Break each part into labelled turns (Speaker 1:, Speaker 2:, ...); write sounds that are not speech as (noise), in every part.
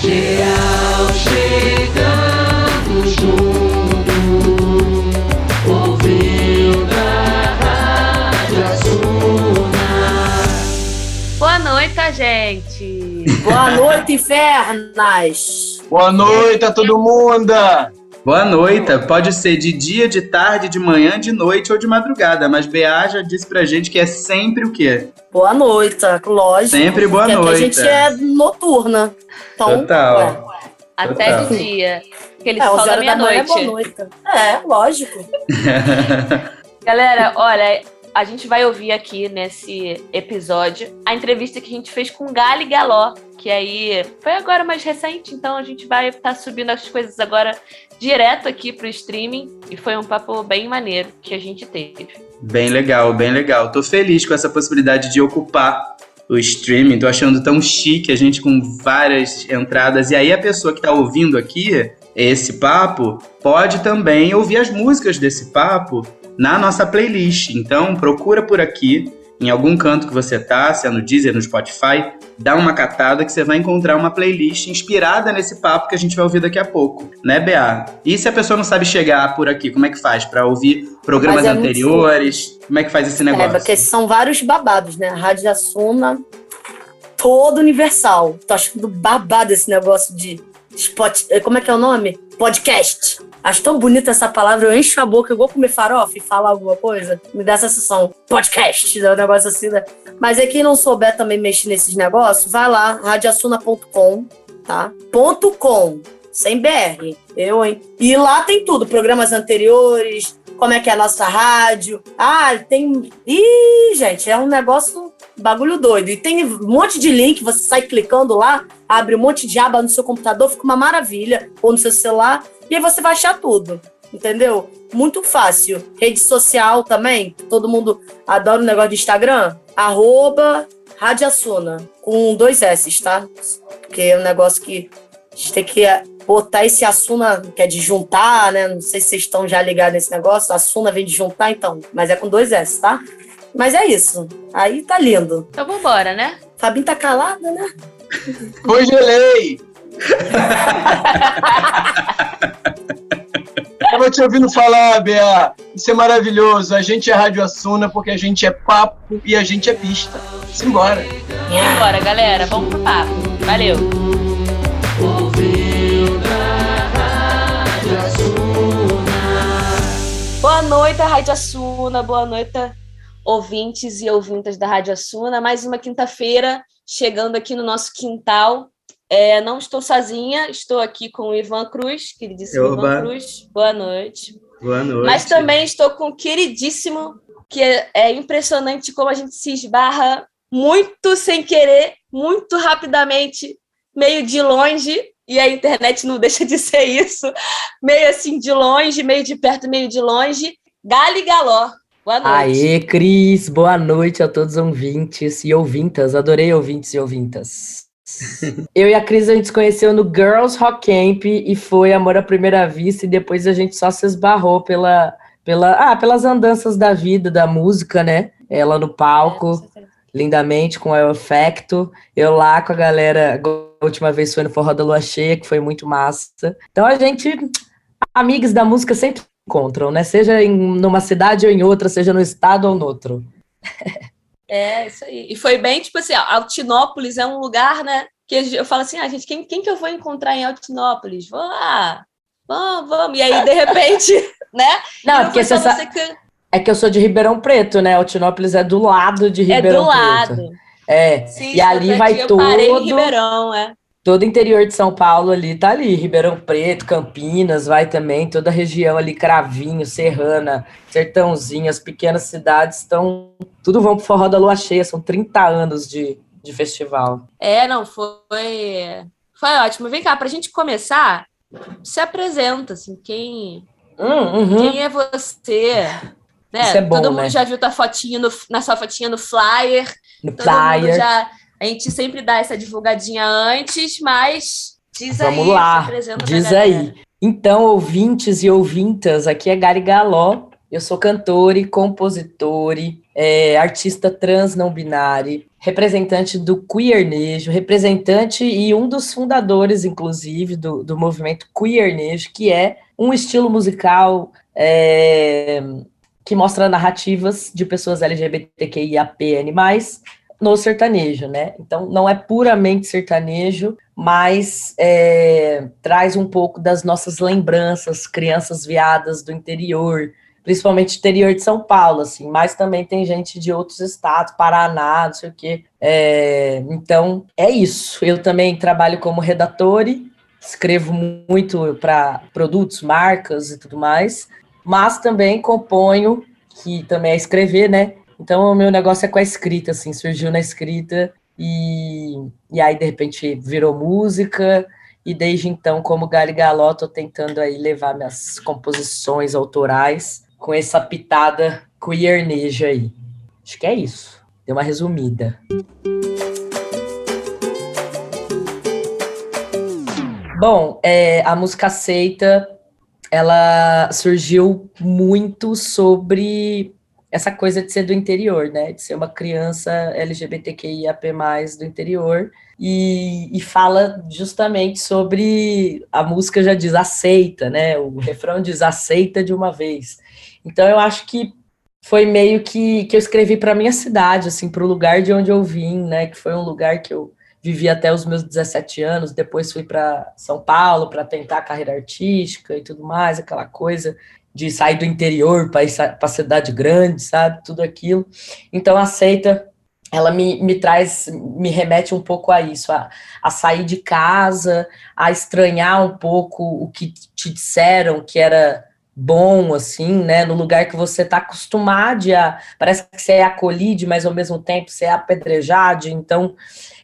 Speaker 1: Geral chegando junto, ouvindo a Rádio Suna.
Speaker 2: Boa noite, gente.
Speaker 3: Boa noite, infernas.
Speaker 4: Boa noite a todo mundo!
Speaker 5: Boa noite. Pode ser de dia, de tarde, de manhã, de noite ou de madrugada. Mas BA já disse pra gente que é sempre o quê?
Speaker 3: Boa noite, lógico.
Speaker 5: Sempre boa noite.
Speaker 3: a gente é noturna. Então,
Speaker 5: Total.
Speaker 3: ué,
Speaker 2: Até
Speaker 5: Total.
Speaker 2: de dia. Aquele
Speaker 3: é,
Speaker 2: sol
Speaker 3: 11
Speaker 2: da
Speaker 3: é boa
Speaker 2: meia-noite.
Speaker 3: noite. É, lógico. (laughs)
Speaker 2: Galera, olha, a gente vai ouvir aqui nesse episódio a entrevista que a gente fez com Gali Galó, que aí foi agora mais recente, então a gente vai estar subindo as coisas agora direto aqui pro streaming e foi um papo bem maneiro que a gente teve.
Speaker 5: Bem legal, bem legal. Tô feliz com essa possibilidade de ocupar o streaming. Tô achando tão chique a gente com várias entradas. E aí a pessoa que tá ouvindo aqui esse papo pode também ouvir as músicas desse papo na nossa playlist. Então procura por aqui, em algum canto que você tá, se é no Deezer, no Spotify, dá uma catada que você vai encontrar uma playlist inspirada nesse papo que a gente vai ouvir daqui a pouco, né, Bea? E se a pessoa não sabe chegar por aqui, como é que faz para ouvir programas
Speaker 3: Mas é
Speaker 5: anteriores? Como é que faz esse
Speaker 3: É,
Speaker 5: negócio?
Speaker 3: porque são vários babados, né? A Rádio Assuna, todo universal. Tô achando babado esse negócio de spot. eh, Como é que é o nome? Podcast. Acho tão bonita essa palavra, eu encho a boca igual comer farofa e falar alguma coisa. Me dá essa sensação. Podcast, é um negócio assim, né? Mas aí quem não souber também mexer nesses negócios, vai lá, radioassuna.com, tá? Ponto .com, sem BR. Eu, hein? E lá tem tudo, programas anteriores, como é que é a nossa rádio. Ah, tem. Ih, gente, é um negócio bagulho doido. E tem um monte de link, você sai clicando lá, abre um monte de aba no seu computador, fica uma maravilha, ou no seu celular, e aí você vai achar tudo. Entendeu? Muito fácil. Rede social também. Todo mundo adora o negócio de Instagram. Arroba Rádio Assuna. Com dois S, tá? Porque é um negócio que a gente tem que botar esse Assuna, que é de juntar, né? Não sei se vocês estão já ligados nesse negócio. Assuna vem de juntar, então. Mas é com dois S, tá? Mas é isso. Aí tá lindo.
Speaker 2: Então vambora, né?
Speaker 3: Fabinho tá calada, né?
Speaker 4: Congelei! Tava te ouvindo falar, Bea. Isso é maravilhoso. A gente é Rádio Assuna porque a gente é papo e a gente é pista. Simbora.
Speaker 2: Vambora, galera. Vamos pro papo. Valeu. Boa noite, Rádio Assuna. Boa noite, ouvintes e ouvintas da Rádio Assuna. Mais uma quinta-feira, chegando aqui no nosso quintal. É, não estou sozinha, estou aqui com o Ivan Cruz, queridíssimo
Speaker 5: Oba.
Speaker 2: Ivan Cruz. Boa noite.
Speaker 5: Boa noite.
Speaker 2: Mas também estou com o queridíssimo, que é, é impressionante como a gente se esbarra muito sem querer, muito rapidamente, meio de longe, e a internet não deixa de ser isso, meio assim de longe, meio de perto, meio de longe. Gali Galó. Boa noite.
Speaker 6: Aê, Cris, boa noite a todos os ouvintes e ouvintas. Adorei ouvintes e ouvintas. (laughs) Eu e a Cris a gente se conheceu no Girls Rock Camp e foi amor à primeira vista e depois a gente só se esbarrou pela, pela, ah, pelas andanças da vida, da música, né? Ela no palco, lindamente, com o efecto. Eu lá com a galera, última vez foi no Forró da Lua Cheia, que foi muito massa. Então a gente, amigos da música sempre se encontram, né? Seja em numa cidade ou em outra, seja no estado ou no outro. (laughs)
Speaker 2: É, isso aí. E foi bem, tipo assim, Altinópolis é um lugar, né? Que eu falo assim, ah, gente, quem, quem que eu vou encontrar em Altinópolis? Vou lá, vamos, vamos. E aí, de repente, (laughs) né?
Speaker 6: Não, porque você sabe,
Speaker 2: que
Speaker 6: é que eu sou de Ribeirão Preto, né? Altinópolis é do lado de
Speaker 2: é
Speaker 6: Ribeirão
Speaker 2: do lado.
Speaker 6: É,
Speaker 2: Sim,
Speaker 6: e ali vai
Speaker 2: parei em
Speaker 6: todo-
Speaker 2: Ribeirão, é.
Speaker 6: todo o interior de São Paulo ali tá ali, Ribeirão Preto, Campinas, vai também, toda a região ali, Cravinho, Serrana, Sertãozinho, as pequenas cidades estão, tudo vão pro Forró da Lua Cheia, são 30 anos de, de festival.
Speaker 2: É, não, foi. Foi ótimo. Vem cá, pra gente começar, se apresenta, assim, quem,
Speaker 6: Hum, uhum.
Speaker 2: quem é você? Né?
Speaker 6: É bom,
Speaker 2: Todo mundo
Speaker 6: né?
Speaker 2: já viu tua fotinha no, na sua fotinha no flyer.
Speaker 6: No
Speaker 2: Todo
Speaker 6: flyer.
Speaker 2: já. A gente sempre dá essa divulgadinha antes, mas diz
Speaker 6: Vamos
Speaker 2: aí,
Speaker 6: lá, diz aí. Então, ouvintes e ouvintas, aqui é Gary Galó. Eu sou cantora e compositora, é, artista trans não binário, representante do queernejo, representante e um dos fundadores, inclusive, do, do movimento queernejo, que é um estilo musical é, que mostra narrativas de pessoas LGBTQIAPN+, no sertanejo, né? Então, não é puramente sertanejo, mas é, traz um pouco das nossas lembranças, crianças viadas do interior, principalmente interior de São Paulo, assim, mas também tem gente de outros estados, Paraná, não sei o quê. É, então, é isso. Eu também trabalho como redator, escrevo muito para produtos, marcas e tudo mais, mas também componho, que também é escrever, né? Então, o meu negócio é com a escrita, assim, surgiu na escrita e, e aí, de repente, virou música. E desde então, como Gali Galó, tô tentando aí levar minhas composições autorais com essa pitada queerneja aí. Acho que é isso. Deu uma resumida. Bom, é, a música aceita, ela surgiu muito sobre essa coisa de ser do interior, né? De ser uma criança LGBTQIAP+, do interior. E, e, fala justamente sobre a música já diz aceita, né? O refrão diz aceita de uma vez. Então eu acho que foi meio que, que eu escrevi para minha cidade, assim, para o lugar de onde eu vim, né? Que foi um lugar que eu vivi até os meus 17 anos. Depois fui para São Paulo para tentar a carreira artística e tudo mais, aquela coisa de sair do interior para a cidade grande, sabe? Tudo aquilo. Então, aceita, ela me, me traz, me remete um pouco a isso, a, a sair de casa, a estranhar um pouco o que te disseram que era bom, assim, né? No lugar que você está acostumado a. Parece que você é acolhido, mas ao mesmo tempo você é apedrejado. Então,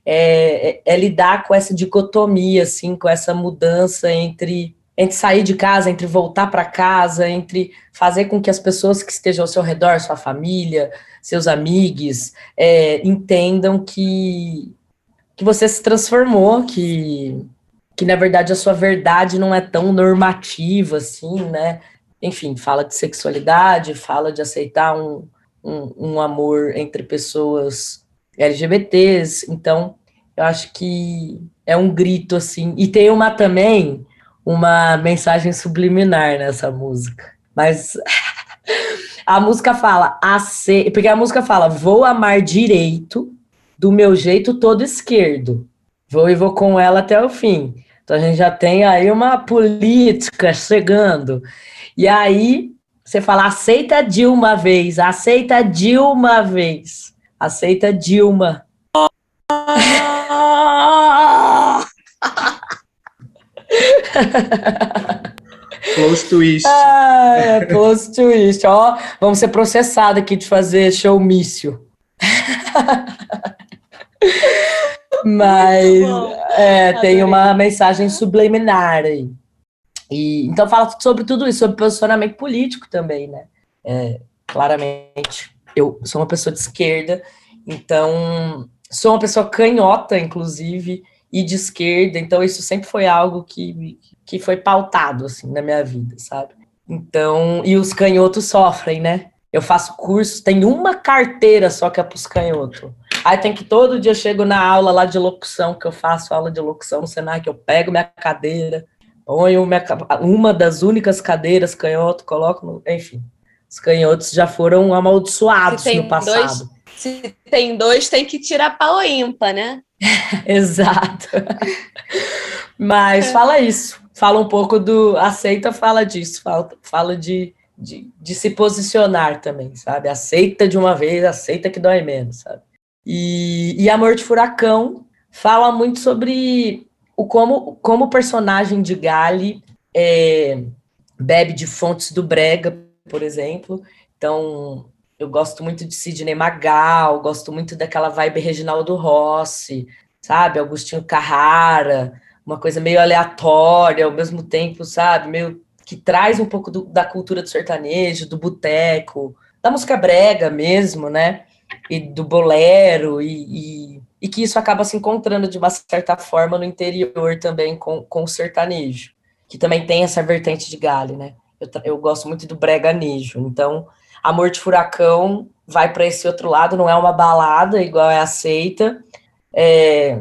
Speaker 6: é, é, é lidar com essa dicotomia, assim, com essa mudança entre entre sair de casa, entre voltar para casa, entre fazer com que as pessoas que estejam ao seu redor, sua família, seus amigos, é, entendam que, que você se transformou, que, que na verdade a sua verdade não é tão normativa assim, né? Enfim, fala de sexualidade, fala de aceitar um, um, um amor entre pessoas LGBTs, então eu acho que é um grito assim. E tem uma também uma mensagem subliminar nessa música. Mas (laughs) a música fala, ace... porque a música fala, vou amar direito, do meu jeito todo esquerdo. Vou e vou com ela até o fim. Então a gente já tem aí uma política chegando. E aí você fala, aceita Dilma vez, aceita Dilma vez, aceita Dilma. (laughs)
Speaker 5: Close twist.
Speaker 6: Ah, é, close twist. Ó, vamos ser processados aqui de fazer showmício. (laughs) Mas é, tem uma mensagem subliminar aí. E, então fala sobre tudo isso, sobre posicionamento político também, né? É, claramente, eu sou uma pessoa de esquerda, então sou uma pessoa canhota, inclusive, e de esquerda, então isso sempre foi algo que, que foi pautado, assim, na minha vida, sabe? Então, e os canhotos sofrem, né? Eu faço curso, tem uma carteira só que é para os canhotos. Aí tem que todo dia eu chego na aula lá de locução, que eu faço aula de locução no Senac, eu pego minha cadeira, ponho minha, uma das únicas cadeiras canhoto, coloco no, enfim. Os canhotos já foram amaldiçoados no passado.
Speaker 2: Dois, se tem dois, tem que tirar pau ímpar, né? (laughs)
Speaker 6: Exato. Mas é. fala isso. Fala um pouco do. Aceita, fala disso. Fala, fala de, de, de, se posicionar também, sabe? Aceita de uma vez, aceita que dói menos, sabe? E, e Amor de Furacão fala muito sobre o como, como o personagem de Gali é, bebe de fontes do Brega, por exemplo. Então, eu gosto muito de Sidney Magal, gosto muito daquela vibe Reginaldo Rossi, sabe? Agostinho Carrara, uma coisa meio aleatória, ao mesmo tempo, sabe? Meio que traz um pouco do, da cultura do sertanejo, do boteco, da música brega mesmo, né? E do bolero, e, e, e, que isso acaba se encontrando de uma certa forma no interior também com, com o sertanejo que também tem essa vertente de Gali, né? Eu, eu gosto muito do breganejo. Então, Amor de Furacão vai para esse outro lado, não é uma balada igual é aceita. É,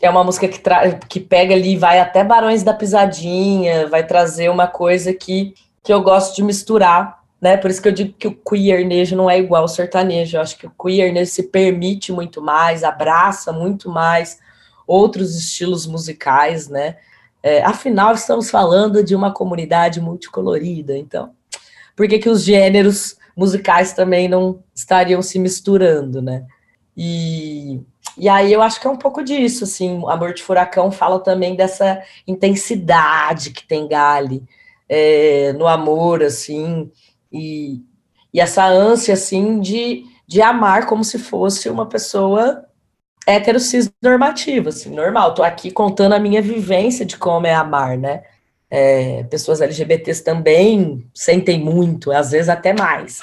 Speaker 6: é uma música que, que pega ali, vai até Barões da Pisadinha, vai trazer uma coisa que, que eu gosto de misturar, né? Por isso que eu digo que o queernejo não é igual ao sertanejo. Eu acho que o queernejo se permite muito mais, abraça muito mais outros estilos musicais, né? É, afinal, estamos falando de uma comunidade multicolorida, então por que, que os gêneros musicais também não estariam se misturando, né? E, e aí eu acho que é um pouco disso, assim, Amor de Furacão fala também dessa intensidade que tem Gali é, no amor, assim, e, e essa ânsia, assim, de, de amar como se fosse uma pessoa hétero cis normativa, assim, normal. Tô aqui contando a minha vivência de como é amar, né? É, pessoas LGBTs também sentem muito, às vezes até mais.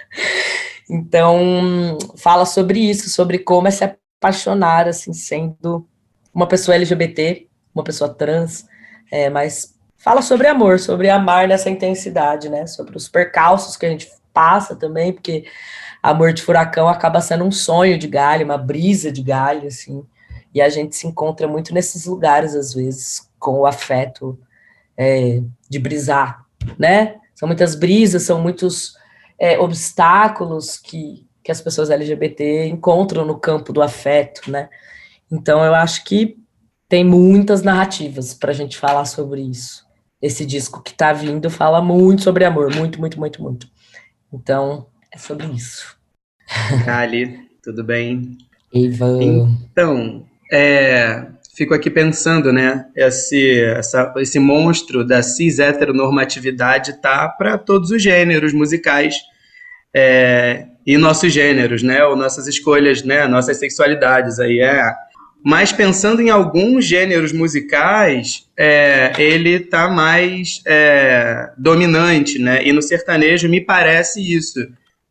Speaker 6: (laughs) então, fala sobre isso, sobre como é se apaixonar, assim, sendo uma pessoa LGBT, uma pessoa trans, é, mas fala sobre amor, sobre amar nessa intensidade, né? Sobre os percalços que a gente passa também, porque Amor de Furacão acaba sendo um sonho de galho, uma brisa de galho, assim. E a gente se encontra muito nesses lugares, às vezes, com o afeto é, de brisar, né? São muitas brisas, são muitos é, obstáculos que, que as pessoas LGBT encontram no campo do afeto, né? Então, eu acho que tem muitas narrativas para a gente falar sobre isso. Esse disco que está vindo fala muito sobre amor, muito, muito, muito, muito. Então, é sobre isso.
Speaker 5: Kali, tudo bem?
Speaker 6: Eva.
Speaker 5: Então, é, fico aqui pensando, né? Esse, essa, esse monstro da cis heteronormatividade tá para todos os gêneros musicais é, e nossos gêneros, né? Ou nossas escolhas, né? Nossas sexualidades aí é. Mas pensando em alguns gêneros musicais, é, ele tá mais é, dominante, né? E no sertanejo me parece isso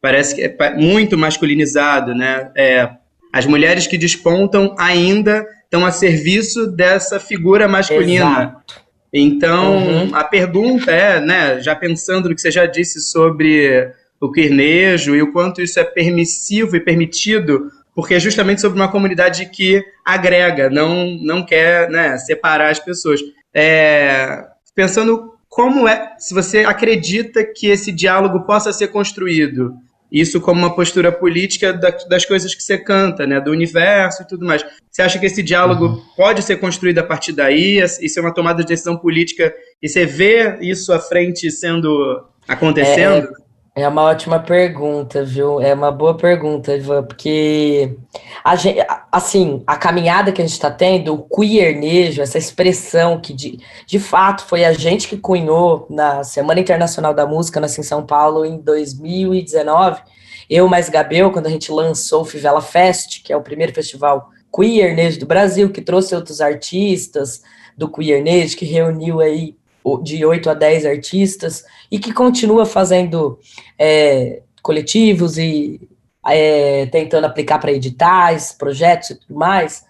Speaker 5: parece que é muito masculinizado, né? É, as mulheres que despontam ainda estão a serviço dessa figura masculina.
Speaker 6: Exato.
Speaker 5: Então,
Speaker 6: Uhum.
Speaker 5: a pergunta é, né, já pensando no que você já disse sobre o quirnejo e o quanto isso é permissivo e permitido, porque é justamente sobre uma comunidade que agrega, não, não quer né, separar as pessoas. É, pensando como é, se você acredita que esse diálogo possa ser construído, isso como uma postura política da- das coisas que você canta, né, do universo e tudo mais. Você acha que esse diálogo pode ser construído a partir daí? Isso é uma tomada de decisão política e você vê isso à frente sendo acontecendo?
Speaker 6: É uma ótima pergunta, viu? É uma boa pergunta, Ivan, porque a gente, assim, a caminhada que a gente está tendo, o queernejo, essa expressão que de, de fato foi a gente que cunhou na Semana Internacional da Música, nasci em São Paulo, em 2019, eu mais Gabel, quando a gente lançou o Fivela Fest, que é o primeiro festival queernejo do Brasil, que trouxe outros artistas do queernejo, que reuniu aí de 8 a 10 artistas, e que continua fazendo é, coletivos e é, tentando aplicar para editais, projetos e tudo mais,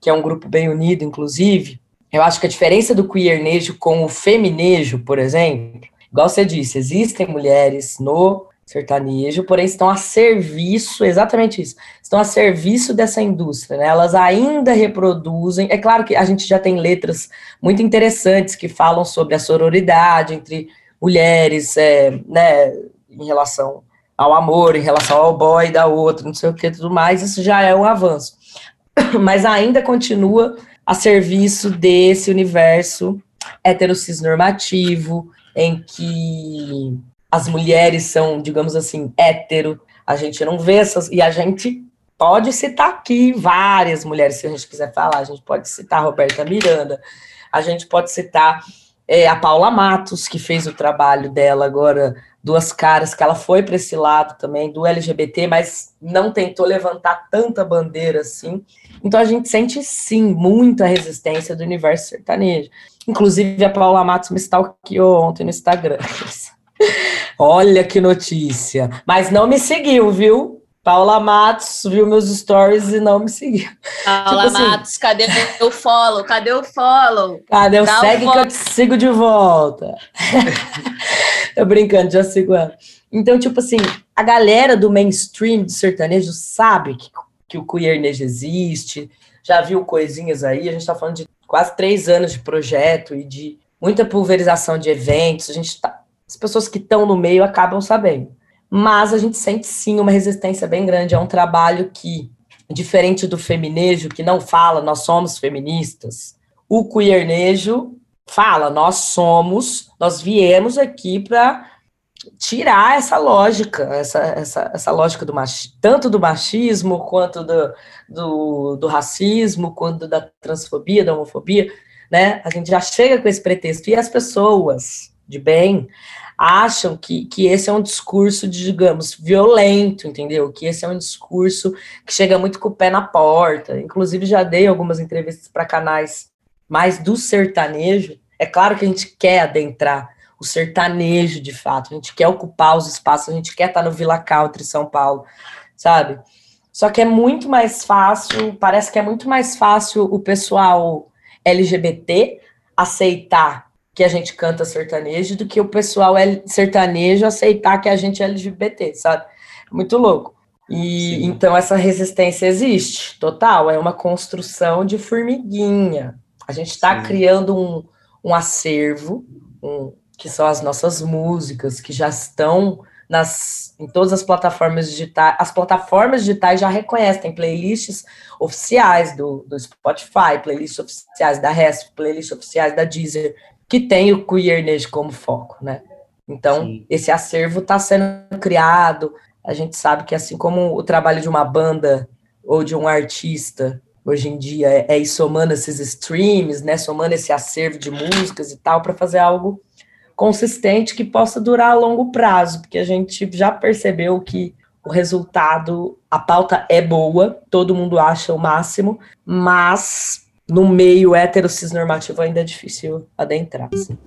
Speaker 6: que é um grupo bem unido, inclusive. Eu acho que a diferença do queernejo com o feminejo, por exemplo, igual você disse, existem mulheres no sertanejo, porém estão a serviço, exatamente isso, estão a serviço dessa indústria, né? Elas ainda reproduzem. É claro que a gente já tem letras muito interessantes que falam sobre a sororidade entre mulheres, é, né, em relação ao amor, em relação ao boy da outra, não sei o que, tudo mais, isso já é um avanço. (coughs) Mas ainda continua a serviço desse universo heterocis normativo, em que as mulheres são, digamos assim, hétero, a gente não vê essas, e a gente pode citar aqui várias mulheres, se a gente quiser falar, a gente pode citar a Roberta Miranda, a gente pode citar é, a Paula Matos, que fez o trabalho dela agora, Duas Caras, que ela foi para esse lado também, do LGBT, mas não tentou levantar tanta bandeira assim. Então a gente sente, sim, muita resistência do universo sertanejo. Inclusive, a Paula Matos me stalkeou ontem no Instagram. Olha que notícia. Mas não me seguiu, viu? Paula Matos viu meus stories e não me seguiu.
Speaker 2: Paula
Speaker 6: Tipo assim-
Speaker 2: Matos, cadê o follow? Cadê o follow?
Speaker 6: Cadê o
Speaker 2: Dá
Speaker 6: segue que eu te sigo de volta? (laughs) Tô brincando, já sigo ela. Então, tipo assim, a galera do mainstream do sertanejo sabe que, que o queernejo existe, já viu coisinhas aí, a gente tá falando de quase três anos de projeto e de muita pulverização de eventos, a gente tá, as pessoas que estão no meio acabam sabendo. Mas a gente sente sim uma resistência bem grande, é um trabalho que, diferente do feminejo, que não fala, nós somos feministas, o queernejo fala, nós somos, nós viemos aqui para tirar essa lógica, essa, essa, essa lógica do tanto do machismo quanto do, do, do racismo, quanto da transfobia, da homofobia, né? A gente já chega com esse pretexto. E as pessoas de bem acham que, que esse é um discurso, digamos, violento, entendeu? Que esse é um discurso que chega muito com o pé na porta. Inclusive, já dei algumas entrevistas para canais mais do sertanejo. É claro que a gente quer adentrar o sertanejo de fato, a gente quer ocupar os espaços, a gente quer estar no Vila Country, São Paulo, sabe? Só que é muito mais fácil, parece que é muito mais fácil o pessoal LGBT aceitar que a gente canta sertanejo do que o pessoal L- sertanejo aceitar que a gente é LGBT, sabe? Muito louco. E
Speaker 5: Sim.
Speaker 6: então essa resistência existe, total, é uma construção de formiguinha. A gente está criando um, um acervo, um- que são as nossas músicas, que já estão nas, em todas as plataformas digitais. As plataformas digitais já reconhecem, tem playlists oficiais do, do Spotify, playlists oficiais da Resp, playlists oficiais da Deezer, que tem o queerness como foco, né? Então,
Speaker 5: Sim.
Speaker 6: esse acervo está sendo criado. A gente sabe que assim como o trabalho de uma banda ou de um artista hoje em dia é, é ir somando esses streams, né, somando esse acervo de músicas e tal para fazer algo consistente que possa durar a longo prazo, porque a gente já percebeu que o resultado, a pauta é boa, todo mundo acha o máximo, mas no meio hétero cisnormativo ainda é difícil adentrar. assim.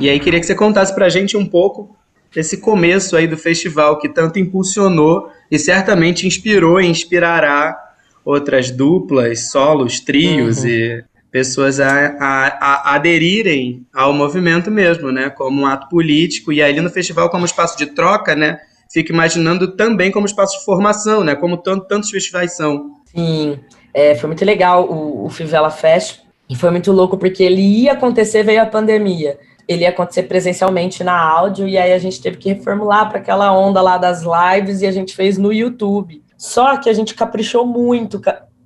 Speaker 5: E aí queria que você contasse pra gente um pouco desse começo aí do festival que tanto impulsionou e certamente inspirou e inspirará outras duplas, solos, trios
Speaker 6: Uhum.
Speaker 5: e pessoas a, a- a aderirem ao movimento mesmo, né? Como um ato político e ali no festival como espaço de troca, né? Fico imaginando também como espaço de formação, né? Como tanto, tantos festivais são.
Speaker 6: Sim, é, foi muito legal o, o Fivela Fest. E foi muito louco porque ele ia acontecer, veio a pandemia. Ele ia acontecer presencialmente na áudio, e aí a gente teve que reformular para aquela onda lá das lives e a gente fez no YouTube. Só que a gente caprichou muito.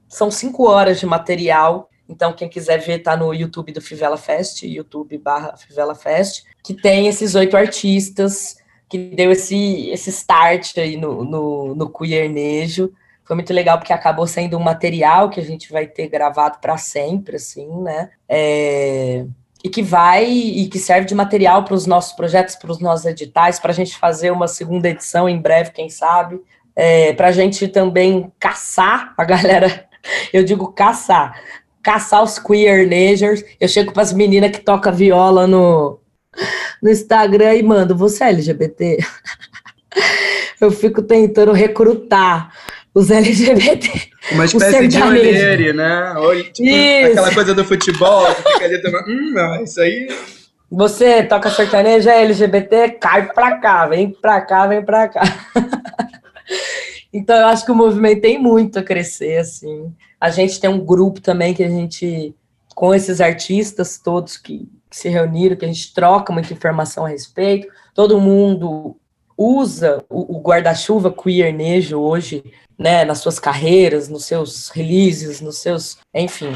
Speaker 6: São cinco horas de material. Então, quem quiser ver, tá no YouTube do Fivela Fest, YouTube barra Fivela Fest, que tem esses oito artistas, que deu esse, esse start aí no, no, no queernejo. Foi muito legal porque acabou sendo um material que a gente vai ter gravado para sempre, assim, né? É, e que vai e que serve de material para os nossos projetos, para os nossos editais, para a gente fazer uma segunda edição em breve, quem sabe, é, para a gente também caçar a galera. (laughs) Eu digo caçar, caçar os queernagers. Eu chego para as meninas que tocam viola no, no Instagram e mando: Você é LGBT? (laughs) Eu fico tentando recrutar os LGBT.
Speaker 5: Uma espécie de olheire, né? Olhe- tipo,
Speaker 6: Isso.
Speaker 5: aquela coisa do futebol, que fica ali também. Hum, não, isso aí.
Speaker 6: Você toca sertanejo, é LGBT, cai pra cá, vem pra cá, vem pra cá. (laughs) então eu acho que o movimento tem muito a crescer, assim. A gente tem um grupo também que a gente, com esses artistas todos que, que se reuniram, que a gente troca muita informação a respeito, todo mundo usa o, o guarda-chuva queernejo hoje, né, nas suas carreiras, nos seus releases, nos seus, enfim,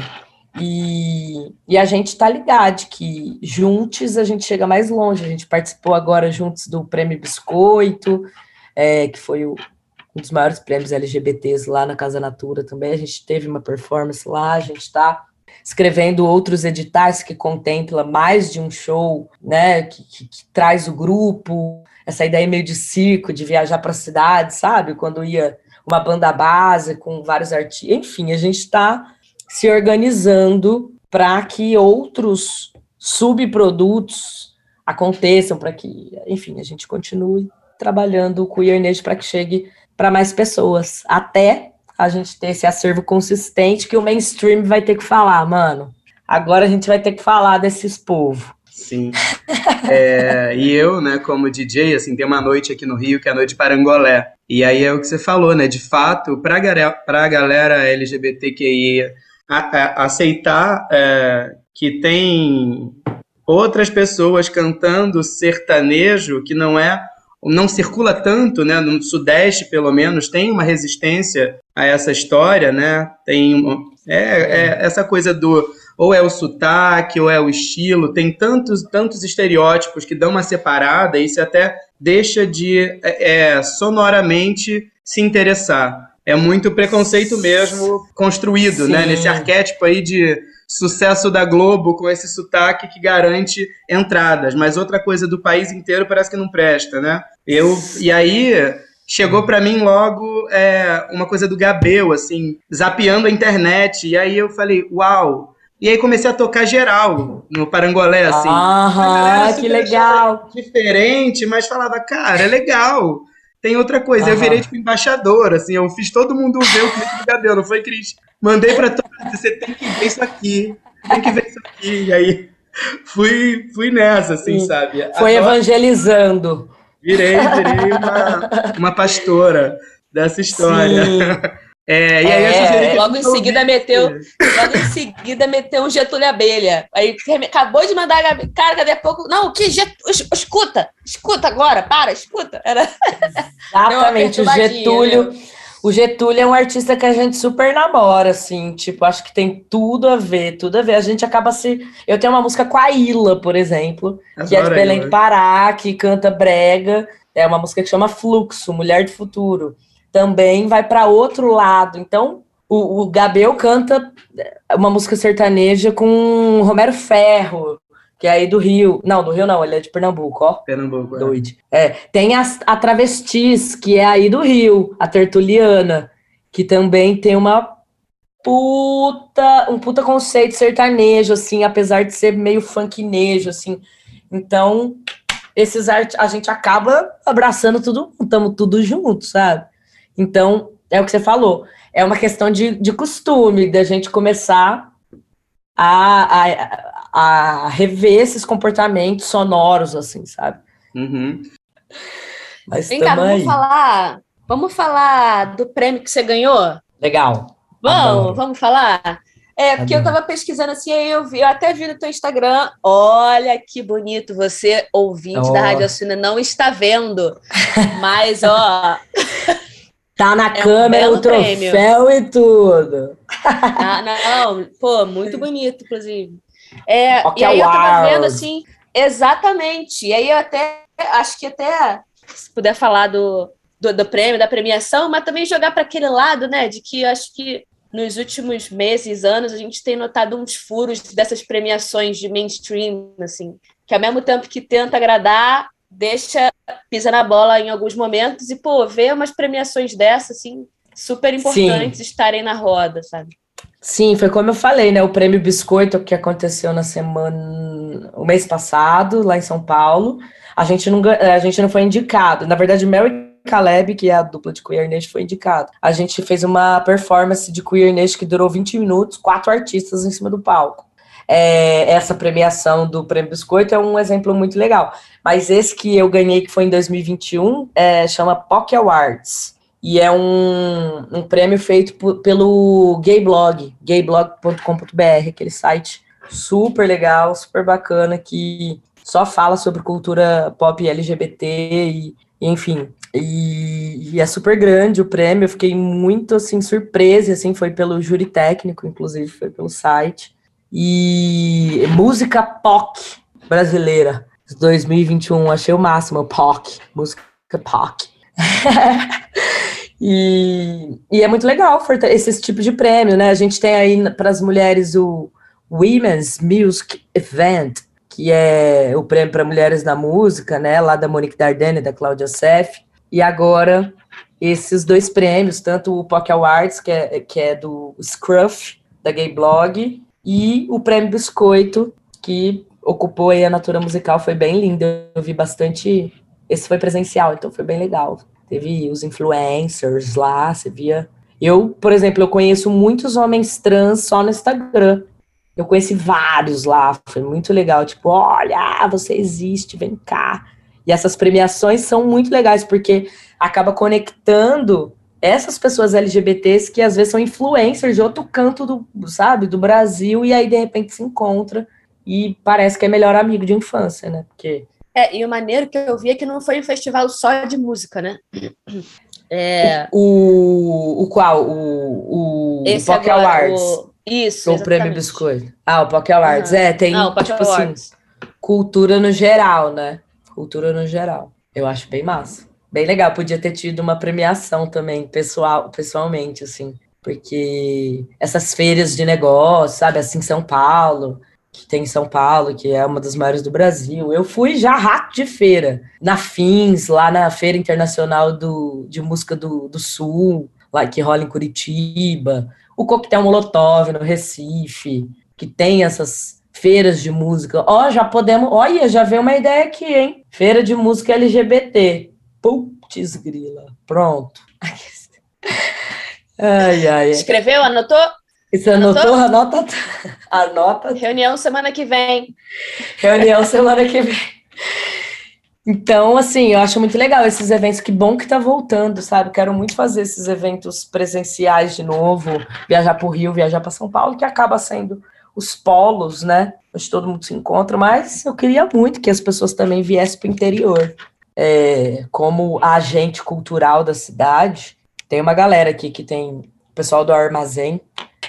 Speaker 6: e, e a gente tá ligado que juntos a gente chega mais longe. A gente participou agora juntos do Prêmio Biscoito, é, que foi o- um dos maiores prêmios LGBTs lá na Casa Natura também. A gente teve uma performance lá, a gente está escrevendo outros editais que contempla mais de um show, né? Que, que- que traz o grupo, essa ideia meio de circo, de viajar para a cidade, sabe? Quando ia uma banda base com vários artistas. Enfim, a gente está se organizando para que outros subprodutos aconteçam, para que, enfim, a gente continue trabalhando o Queer Nation para que chegue para mais pessoas, até a gente ter esse acervo consistente que o mainstream vai ter que falar, mano. Agora a gente vai ter que falar desses povos.
Speaker 5: Sim. É, e eu, né, como DJ, assim, tem uma noite aqui no Rio que é a noite Parangolé. E aí é o que você falou, né? De fato, para a galera LGBTQI a, a, aceitar é, que tem outras pessoas cantando sertanejo que não é não circula tanto, né? No Sudeste, pelo menos, tem uma resistência a essa história, né? Tem uma, é, é essa coisa do ou é o sotaque, ou é o estilo, tem tantos, tantos estereótipos que dão uma separada e isso até deixa de é, é, sonoramente se interessar. É muito preconceito mesmo construído, né? Nesse arquétipo aí de sucesso da Globo com esse sotaque que garante entradas, mas outra coisa do país inteiro parece que não presta, né? Eu e aí chegou para mim logo é, uma coisa do Gabel, assim, zapeando a internet, e aí eu falei, uau, e aí comecei a tocar geral no Parangolé, assim.
Speaker 6: Ah, que legal.
Speaker 5: Diferente, mas falava, cara, é legal. Tem outra coisa. Eu virei, tipo, embaixador, assim. Eu fiz todo mundo ver o clipe do Gabriel, não foi, Cris? Mandei pra todo mundo, você tem que ver isso aqui. Tem que ver isso aqui. E aí fui, fui nessa, assim, Sim. sabe?
Speaker 6: Foi Agora, evangelizando.
Speaker 5: Virei, virei uma, uma pastora dessa história. Sim.
Speaker 2: É, e aí é, logo em seguida meteu, logo em seguida meteu um Getúlio Abelha. Aí acabou de mandar a cara, daqui a pouco, não, o que escuta, escuta agora, para, escuta. Era
Speaker 6: Exatamente, (laughs) o Getúlio, né? o Getúlio é um artista que a gente super namora, assim, tipo, acho que tem tudo a ver, tudo a ver. A gente acaba se. Eu tenho uma música com a Ila, por exemplo, Adoro que é de Belém do Pará, que canta brega. É uma música que chama Fluxo, Mulher do Futuro também vai para outro lado. Então, o, o Gabel canta uma música sertaneja com Romero Ferro, que é aí do Rio. Não, do Rio não, ele é de Pernambuco, ó.
Speaker 5: Pernambuco,
Speaker 6: é. Doido. É. Tem a, a Travestis, que é aí do Rio, a Tertuliana, que também tem uma puta, um puta conceito sertanejo, assim, apesar de ser meio funknejo, assim. Então, esses a gente acaba abraçando tudo, estamos tudo juntos, sabe? Então, é o que você falou. É uma questão de, de costume, da gente começar a, a, a rever esses comportamentos sonoros, assim, sabe?
Speaker 5: Uhum.
Speaker 2: Mas Vem cá, vamos falar, vamos falar do prêmio que você ganhou?
Speaker 6: Legal.
Speaker 2: Vamos, Adoro. vamos falar? É, porque Adoro. eu tava pesquisando assim, aí eu vi, eu até vi no teu Instagram, olha que bonito, você, ouvinte oh. da Rádio Assina, não está vendo, mas, ó... (laughs)
Speaker 6: Tá na é câmera um o troféu prêmio. e tudo.
Speaker 2: Ah, não, pô, muito bonito, inclusive. É, okay, e aí eu tava vendo assim, exatamente. E aí eu até acho que até se puder falar do, do, do prêmio, da premiação, mas também jogar para aquele lado, né? De que acho que nos últimos meses, anos, a gente tem notado uns furos dessas premiações de mainstream, assim, que ao mesmo tempo que tenta agradar, deixa, pisa na bola em alguns momentos e, pô, ver umas premiações dessas, assim, super importantes Sim. estarem na roda, sabe?
Speaker 6: Sim, foi como eu falei, né? O prêmio Biscoito que aconteceu na semana, o mês passado, lá em São Paulo. A gente não, a gente não foi indicado. Na verdade, Mary Caleb, que é a dupla de Queer Nation, foi indicado. A gente fez uma performance de Queer Nation que durou 20 minutos, quatro artistas em cima do palco é, essa premiação do Prêmio Biscoito é um exemplo muito legal. Mas esse que eu ganhei, que foi em 2021, é, chama POC Awards. E é um, um prêmio feito por, pelo Gayblog, gayblog.com.br, aquele site super legal, super bacana, que só fala sobre cultura pop LGBT e, enfim, e, e, é super grande o prêmio. Eu fiquei muito assim surpresa, assim, foi pelo júri técnico, inclusive foi pelo site e música POC brasileira 2021. Achei o máximo, POC, música POC. (laughs) e, e é muito legal esse tipo de prêmio, né? A gente tem aí para as mulheres o Women's Music Event, que é o prêmio para mulheres na música, né? Lá da Monique Dardenne e da Cláudia Seff. E agora esses dois prêmios, tanto o POC Awards, que é, que é do Scruff, da Gay Blog, e o Prêmio Biscoito, que ocupou aí a Natura Musical, foi bem lindo. Eu vi bastante. Esse foi presencial, então foi bem legal. Teve os influencers lá, você via. Eu, por exemplo, eu conheço muitos homens trans só no Instagram. Eu conheci vários lá, foi muito legal. Tipo, olha, você existe, vem cá. E essas premiações são muito legais, porque acaba conectando essas pessoas LGBTs que às vezes são influencers de outro canto do, sabe, do Brasil, e aí de repente se encontra e parece que é melhor amigo de infância, né? Porque
Speaker 2: É, e o maneiro que eu vi é que não foi um festival só de música, né? É,
Speaker 6: o, o qual? O, o
Speaker 2: esse
Speaker 6: POC
Speaker 2: agora,
Speaker 6: Awards.
Speaker 2: o- Isso,
Speaker 6: O prêmio. Biscoito. Ah, o POC Awards.
Speaker 2: Aham.
Speaker 6: É, tem
Speaker 2: Ah,
Speaker 6: tipo assim, cultura no geral, né? Cultura no geral. Eu acho bem massa. Bem legal. Podia ter tido uma premiação também, pessoal, pessoalmente, assim. Porque essas feiras de negócio, sabe? Assim, São Paulo, que tem em São Paulo, que é uma das maiores do Brasil. Eu fui já rato de feira. Na FINS, lá na Feira Internacional do, de Música do, do Sul, lá que rola em Curitiba. O Coquetel Molotov no Recife, que tem essas feiras de música. Ó, já podemos. Olha, já veio uma ideia aqui, hein? Feira de música LGBT. Putz, grila. Pronto. Ai, ai.
Speaker 2: Escreveu, anotou?
Speaker 6: Você
Speaker 2: Anotou?
Speaker 6: anotou? Anota. Anota.
Speaker 2: Reunião semana que vem.
Speaker 6: Reunião semana que vem. Então, assim, eu acho muito legal esses eventos. Que bom que tá voltando, sabe? Quero muito fazer esses eventos presenciais de novo. Viajar para o Rio, viajar para São Paulo, que acaba sendo os polos, né? Onde todo mundo se encontra. Mas eu queria muito que as pessoas também viessem para o interior. É, como agente cultural da cidade. Tem uma galera aqui que tem o pessoal do armazém.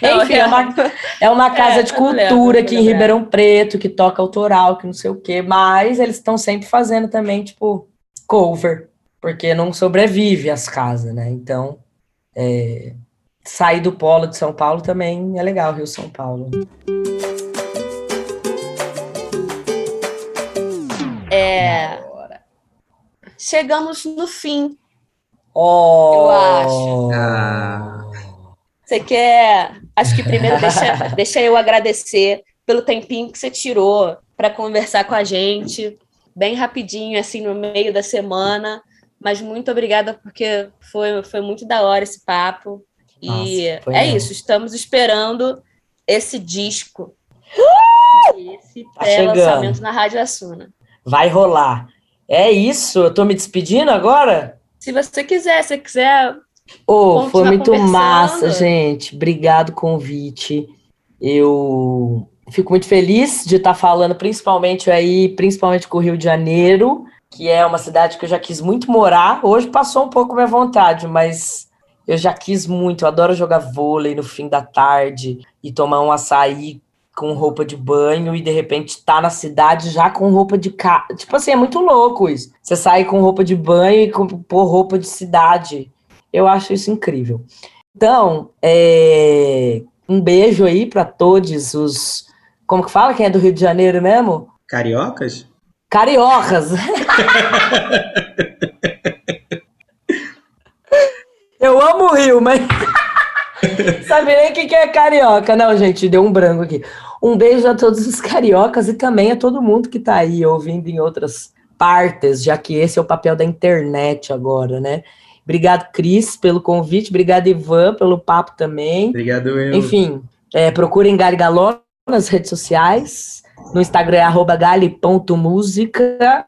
Speaker 6: Enfim, é uma, é uma (laughs) casa
Speaker 2: É,
Speaker 6: de cultura aqui em. Ribeirão Preto, que toca autoral, que não sei o quê, mas eles estão sempre fazendo também, tipo, cover, porque não sobrevive as casas, né? Então, é, sair do polo de São Paulo também é legal, Rio São Paulo.
Speaker 2: Chegamos no fim.
Speaker 6: Oh,
Speaker 2: Eu acho.
Speaker 5: Ah.
Speaker 2: Você quer. Acho que primeiro deixa, (laughs) deixa eu agradecer pelo tempinho que você tirou para conversar com a gente, bem rapidinho, assim, no meio da semana. Mas muito obrigada, porque foi, foi muito da hora esse papo. E
Speaker 6: Nossa, foi
Speaker 2: é
Speaker 6: mesmo.
Speaker 2: isso, estamos esperando esse disco. Esse
Speaker 6: Tá
Speaker 2: pré-lançamento na Rádio Assuna.
Speaker 6: Vai rolar. É isso, eu tô me despedindo agora?
Speaker 2: Se você quiser, se você quiser
Speaker 6: Oh, foi muito massa, gente. Obrigado convite. Eu fico muito feliz de estar falando, principalmente aí, principalmente com o Rio de Janeiro, que é uma cidade que eu já quis muito morar. Hoje passou um pouco minha vontade, mas eu já quis muito. Eu adoro jogar vôlei no fim da tarde e tomar um açaí com roupa de banho e de repente tá na cidade já com roupa de casa. Tipo assim, é muito louco isso. Você sai com roupa de banho e com pôr roupa de cidade. Eu acho isso incrível. Então, é, um beijo aí para todos os. Como que fala? Quem é do Rio de Janeiro mesmo?
Speaker 5: Cariocas?
Speaker 6: Cariocas. (laughs) Eu amo o Rio, mas. (laughs) Sabe nem o que é carioca. Não, gente, deu um branco aqui. Um beijo a todos os cariocas e também a todo mundo que tá aí ouvindo em outras partes, já que esse é o papel da internet agora, né? Obrigado, Cris, pelo convite. Obrigado, Ivan, pelo papo também.
Speaker 5: Obrigado, eu.
Speaker 6: Enfim, é, procurem Gali Galó nas redes sociais. No Instagram é arroba gali.música.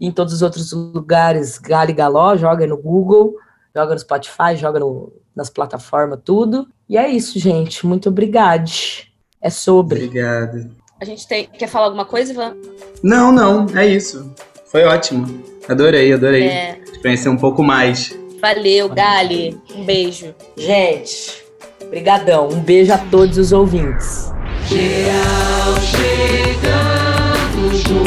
Speaker 6: Em todos os outros lugares, Gali Galó. Joga no Google, joga no Spotify, joga no- nas plataformas, tudo. E é isso, gente. Muito obrigado. É sobre.
Speaker 5: Obrigado.
Speaker 2: A gente tem... quer falar alguma coisa, Ivan?
Speaker 5: Não, não, é isso. Foi ótimo. Adorei, adorei.
Speaker 2: É.
Speaker 5: Conhecer um pouco mais.
Speaker 2: Valeu, Gali. Um beijo.
Speaker 6: Gente, brigadão. Um beijo a todos os ouvintes.
Speaker 1: Geral chegando junto.